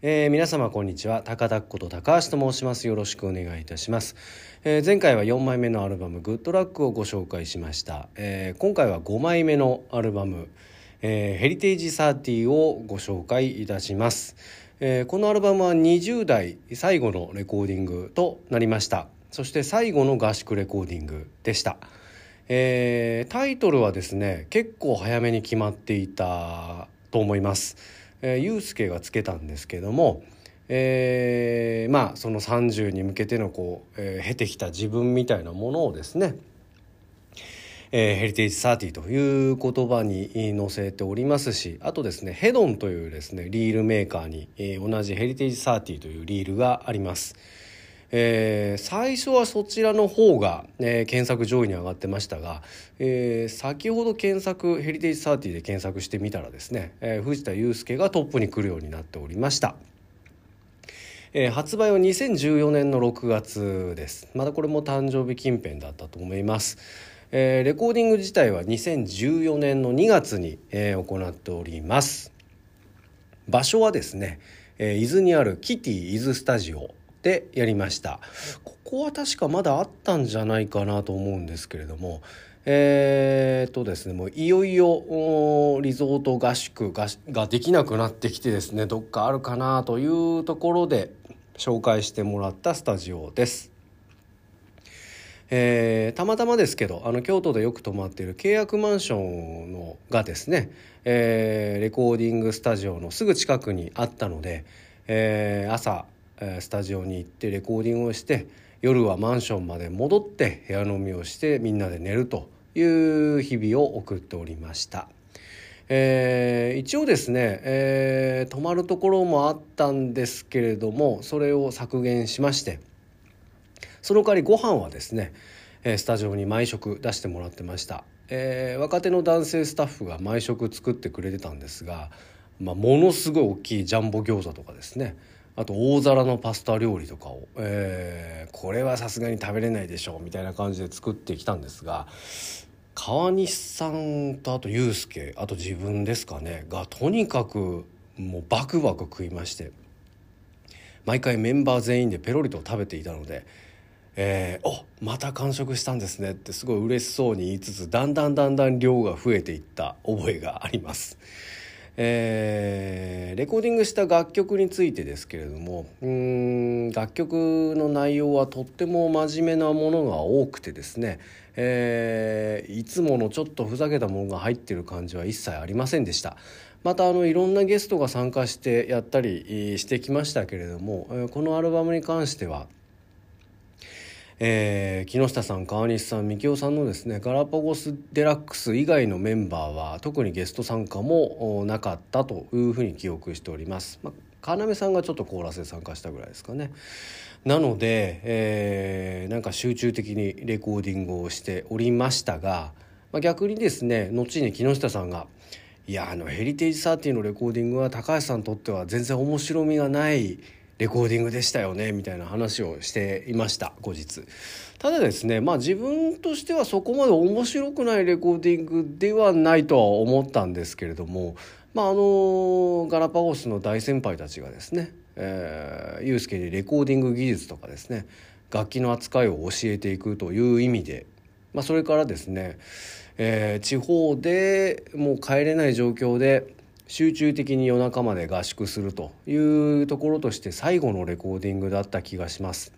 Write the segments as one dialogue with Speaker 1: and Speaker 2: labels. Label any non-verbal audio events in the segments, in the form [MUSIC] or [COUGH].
Speaker 1: えー、皆様こんにちは。高田こと高橋と申します。よろしくお願いいたします、えー、前回は4枚目のアルバムグッドラックをご紹介しました、えー、今回は5枚目のアルバム、えヘリテージ30をご紹介いたします、えこのアルバムは20代最後のレコーディングとなりました。そして最後の合宿レコーディングでした。えタイトルはですね結構早めに決まっていたと思います。えー、スケがつけたんですけども、えー、まあその30に向けてのこう、えー、経てきた自分みたいなものをですねえー、ヘリテージ30という言葉に載せておりますしあとですねヘドンというですねリールメーカーに、えー、同じヘリテージ30というリールがあります。えー、最初はそちらの方が、えー、検索上位に上がってましたが、えー、先ほど検索ヘリテージサーティで検索してみたらですね、えー、藤田祐介がトップに来るようになっておりました。えー、発売は2014年の6月です。またこれも誕生日近辺だったと思います、えー、レコーディング自体は2014年の2月に、えー、行っております。場所はですね、えー、伊豆にあるキティ伊豆スタジオ。でやりましたここは確かまだあったんじゃないかなと思うんですけれどもえー、っとですねもういよいよリゾート合宿がができなくなってきてですねどっかあるかなというところで紹介してもらったスタジオです。えー、たまたまですけどあの京都でよく泊まっている契約マンションのがですね、えー、レコーディングスタジオのすぐ近くにあったので、えー、朝スタジオに行ってレコーディングをして夜はマンションまで戻って部屋飲みをしてみんなで寝るという日々を送っておりました。えー、一応ですね、えー、泊まるところもあったんですけれどもそれを削減しましてその代わりご飯はですねスタジオに毎食出してもらってました、えー、若手の男性スタッフが毎食作ってくれてたんですが、まあ、ものすごい大きいジャンボ餃子とかですねあと大皿のパスタ料理とかを、えー、これはさすがに食べれないでしょうみたいな感じで作ってきたんですが川西さんとあとユースケあと自分ですかねがとにかくもうバクバク食いまして毎回メンバー全員でペロリと食べていたので「えー、おまた完食したんですね」ってすごい嬉しそうに言いつつだんだんだんだん量が増えていった覚えがあります。えー、レコーディングした楽曲についてですけれどもうん楽曲の内容はとっても真面目なものが多くてですね、えー、いつものちょっとふざけたものが入ってる感じは一切ありませんでした。またあのいろんなゲストが参加してやったりしてきましたけれどもこのアルバムに関してはえー、木下さん川西さん三京さんのですねガラパゴスデラックス以外のメンバーは特にゲスト参加もなかったというふうに記憶しております。まあ要さんがちょっとコーラスで参加したぐらいですかね。なので、えー、なんか集中的にレコーディングをしておりましたが、まあ、逆にですね後に木下さんが「いやあのヘリテージサーティのレコーディングは高橋さんにとっては全然面白みがない」レコーディングでしたよねみたいな話をしていました後日。ただですねまあ自分としてはそこまで面白くないレコーディングではないとは思ったんですけれどもまああのガラパゴスの大先輩たちがですね、えー、ユースケにレコーディング技術とかですね楽器の扱いを教えていくという意味で、まあ、それからですね、えー、地方でもう帰れない状況で集中的に夜中まで合宿するというところとして最後のレコーディングだった気がします。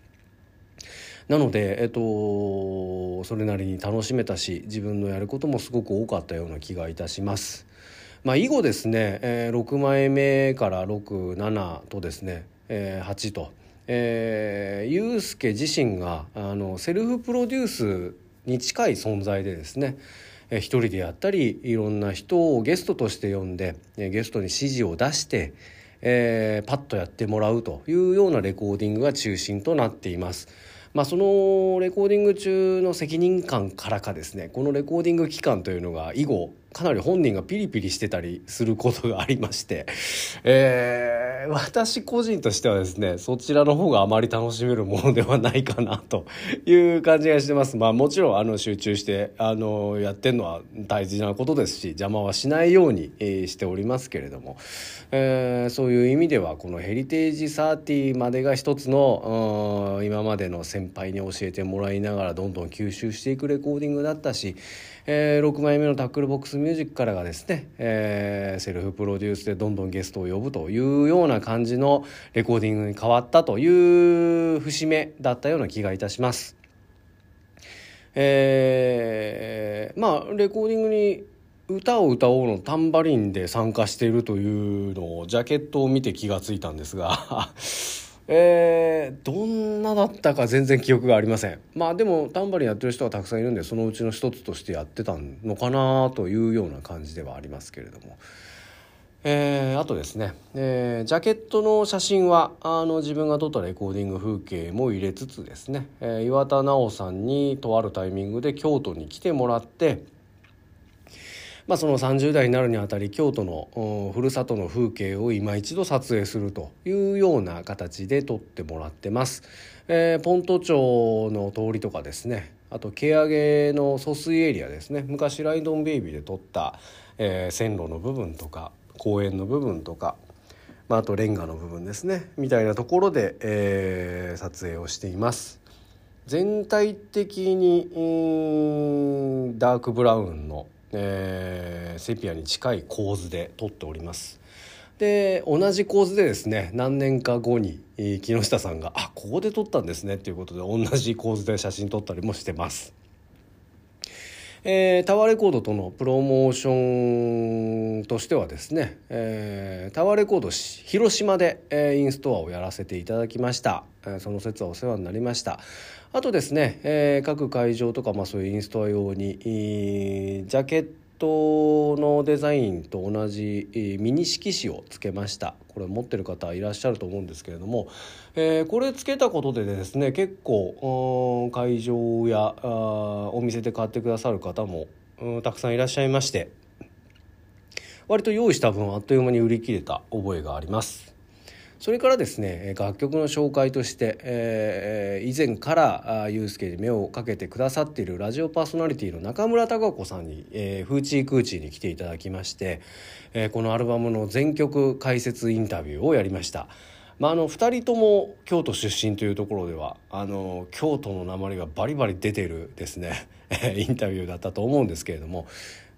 Speaker 1: なので、えっと、それなりに楽しめたし自分のやることもすごく多かったような気がいたします。まあ、以後ですね、えー、6枚目から67とですね、えー、8と、えー、ユースケ自身があのセルフプロデュースに近い存在でですね一人でやったりいろんな人をゲストとして呼んでゲストに指示を出して、えー、パッとやってもらうというようなレコーディングが中心となっています。まあ、そのレコーディング中の責任感からかですねこのレコーディング期間というのが以後かなり本人がピリピリしてたりすることがありまして、えー、私個人としてはですねそちらの方があまり楽しめるものではないかなという感じがしてます。まあもちろんあの集中してあのやってるのは大事なことですし邪魔はしないように、えー、しておりますけれども、えー、そういう意味ではこのヘリテージ30までが一つの今までの先輩に教えてもらいながらどんどん吸収していくレコーディングだったしえー、6枚目のタックルボックスミュージックからがですね、えー、セルフプロデュースでどんどんゲストを呼ぶというような感じのレコーディングに変わったという節目だったような気がいたします。えー、まあレコーディングに歌を歌おうのタンバリンで参加しているというのをジャケットを見て気がついたんですがえー、どんなだったか全然記憶がありません。まあでもタンバリンやってる人がたくさんいるんでそのうちの一つとしてやってたのかなというような感じではありますけれども。えー、あとですね、えー、ジャケットの写真はあの自分が撮ったレコーディング風景も入れつつですね、えー、岩田直さんにとあるタイミングで京都に来てもらってまあ、その30代になるにあたり京都のふるさとの風景を今一度撮影するというような形で撮ってもらってます。えー、ポント町の通りとかですねあと毛上げの疎水エリアですね昔ライドンベイビーで撮った、えー、線路の部分とか公園の部分とか、まあ、あとレンガの部分ですねみたいなところで、えー、撮影をしています。全体的にダークブラウンのえー、セピアに近い構図で撮っておりますで同じ構図でですね何年か後に木下さんが「あここで撮ったんですね」っていうことで同じ構図で写真撮ったりもしてます。えー、タワーレコードとのプロモーションとしてはですね、えー、タワーレコード広島で、えー、インストアをやらせていただきました、えー、その説はお世話になりました。あとですね、えー、各会場とか、まあ、そういうインストア用にジャケットのデザインと同じミニ色紙をつけました。これ持ってる方いらっしゃると思うんですけれども、えー、これつけたことでですね結構会場やお店で買ってくださる方もたくさんいらっしゃいまして。割と用意した分あっという間に売り切れた覚えがあります。それからですね楽曲の紹介として、えー、以前からユースケに目をかけてくださっているラジオパーソナリティの中村孝子さんに、えー、フーチークーチーに来ていただきまして、えー、このアルバムの全曲解説インタビューをやりました。まあ、あの2人とも京都出身というところではあの京都の鉛がバリバリ出てるですね [LAUGHS] インタビューだったと思うんですけれども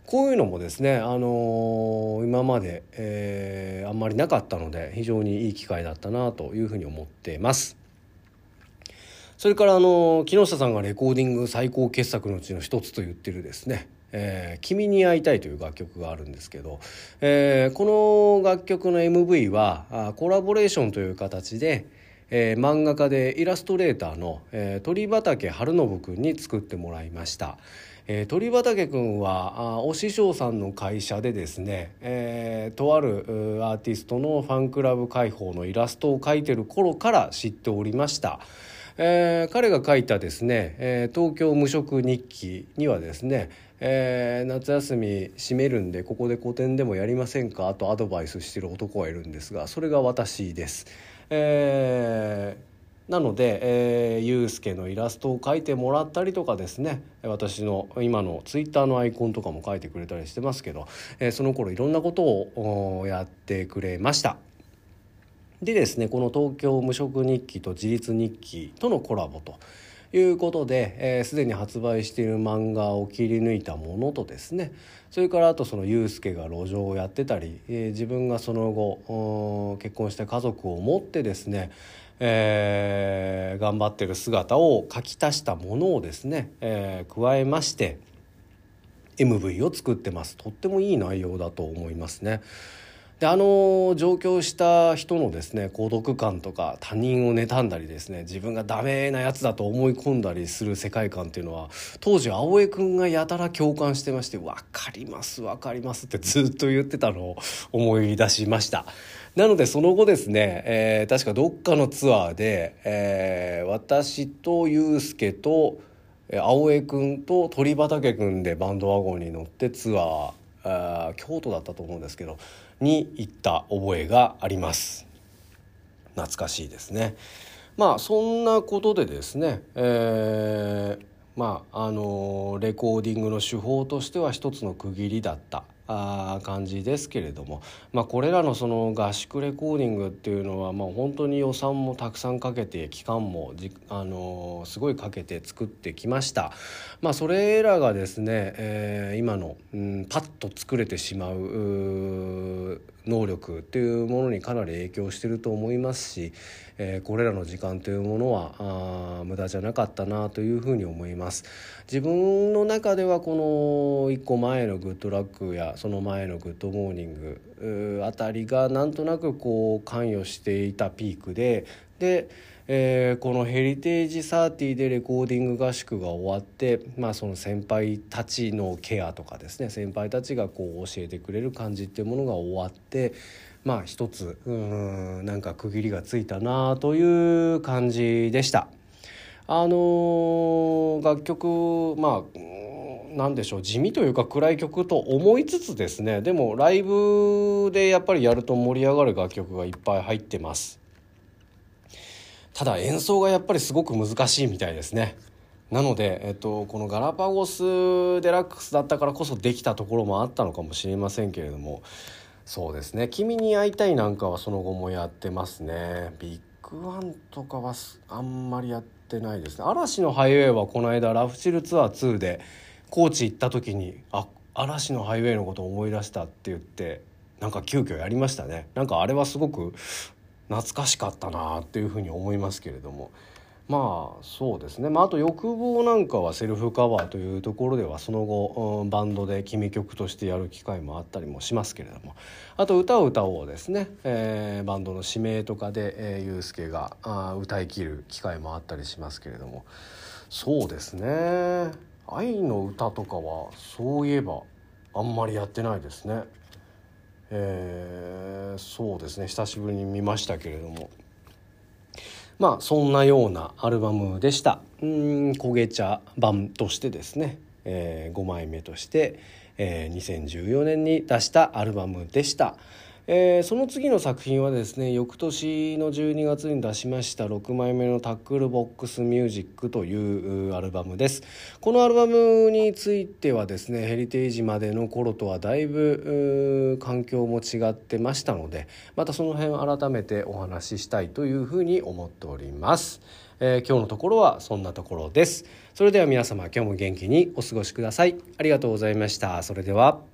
Speaker 1: こういうのもですね、あのー、今まで、えー、あんまりなかったので非常にいい機会だったなというふうに思っています。それからあの木下さんがレコーディング最高傑作のうちの一つと言ってるですね「えー、君に会いたい」という楽曲があるんですけど、えー、この楽曲の MV はコラボレーションという形で、えー、漫画家でイラストレーターの、えー、鳥畑春信君に作ってもらいました。えー、鳥畑君はあお師匠さんの会社でですね、えー、とあるアーティストのファンクラブ開放のイラストを描いてる頃から知っておりました。えー、彼が書いたですね、えー、東京無職日記にはですね、えー、夏休み閉めるんでここで個展でもやりませんか？とアドバイスしてる男がいるんですがそれが私です。えーなので、えー、ゆうすけのイラストを描いてもらったりとかですね私の今のツイッターのアイコンとかも描いてくれたりしてますけど、えー、その頃いろんなことをやってくれました。でですねこの「東京無職日記」と「自立日記」とのコラボということですで、ー、に発売している漫画を切り抜いたものとですねそれからあとそのユうスケが路上をやってたり、えー、自分がその後結婚して家族を持ってですねえー、頑張ってる姿を書き足したものをですね、えー、加えまして MV を作ってますとってもいい内容だと思いますね。であの上京した人のですね孤独感とか他人を妬んだりですね自分がダメなやつだと思い込んだりする世界観っていうのは当時青江君がやたら共感してまして「分かります分かります」ってずっと言ってたのを思い出しました。なのでその後ですね、えー、確かどっかのツアーで、えー、私とユうスケと青江君と鳥畑君でバンドワゴンに乗ってツアーあ京都だったと思うんですけどに行った覚えがあります。懐かしいですね。まあそんなことでですね、えー、まああのレコーディングの手法としては一つの区切りだった。あ感じですけれども、まあ、これらのその合宿レコーディングっていうのはまあ本当に予算もたくさんかけて期間もじ、あのすごいかけて作ってきました、まあ、それらがですね、えー、今の、うん、パッと作れてしまう能力っていうものにかなり影響してると思いますし、えー、これらの時間というものはあ無駄じゃなかったなというふうに思います。自分の中ではこの1個前のグッドラックやその前のグッドモーニングあたりがなんとなくこう関与していたピークででえー、このヘリテージサーティでレコーディング合宿が終わって、まあ、その先輩たちのケアとかですね先輩たちがこう教えてくれる感じっていうものが終わってまあ一つうんなんか区切りがついたなという感じでした。あのー、楽曲まあ何でしょう地味というか暗い曲と思いつつですねでもライブでやっぱりやると盛り上がる楽曲がいっぱい入ってます。ただ演奏がやっぱりすごく難しいみたいですね。なので、えっと、このガラパゴスデラックスだったからこそできたところもあったのかもしれませんけれども。そうですね「君に会いたい」なんかはその後もやってますね。ビッグワンとかはあんまりやってないですね。嵐のハイウェイはこの間ラフチルツアー2で高知行った時にあ嵐のハイウェイのことを思い出したって言ってなんか急遽やりましたね。なんかあれはすごく懐かしかったなっていうふうに思いますけれども。まあそうですね、まあ、あと「欲望」なんかはセルフカバーというところではその後、うん、バンドで決め曲としてやる機会もあったりもしますけれども。あと「歌を歌おう」ですね、えー、バンドの指名とかで、えー、ユースケがあ歌い切る機会もあったりしますけれども。そうですね。愛の歌とかはそういえばあんまりやってないですね。えー、そうですね。久しぶりに見ましたけれども。まあそんなようなアルバムでした。うん焦げ茶版としてですね、えー、5枚目として、えー、2014年に出したアルバムでした。えー、その次の作品はですね翌年の12月に出しました6枚目の「タックルボックスミュージック」というアルバムです。このアルバムについてはですねヘリテージまでの頃とはだいぶ環境も違ってましたのでまたその辺改めてお話ししたいというふうに思っております、えー、今日のところはそんなところです。それでは皆様今日も元気にお過ごしください。ありがとうございました。それでは。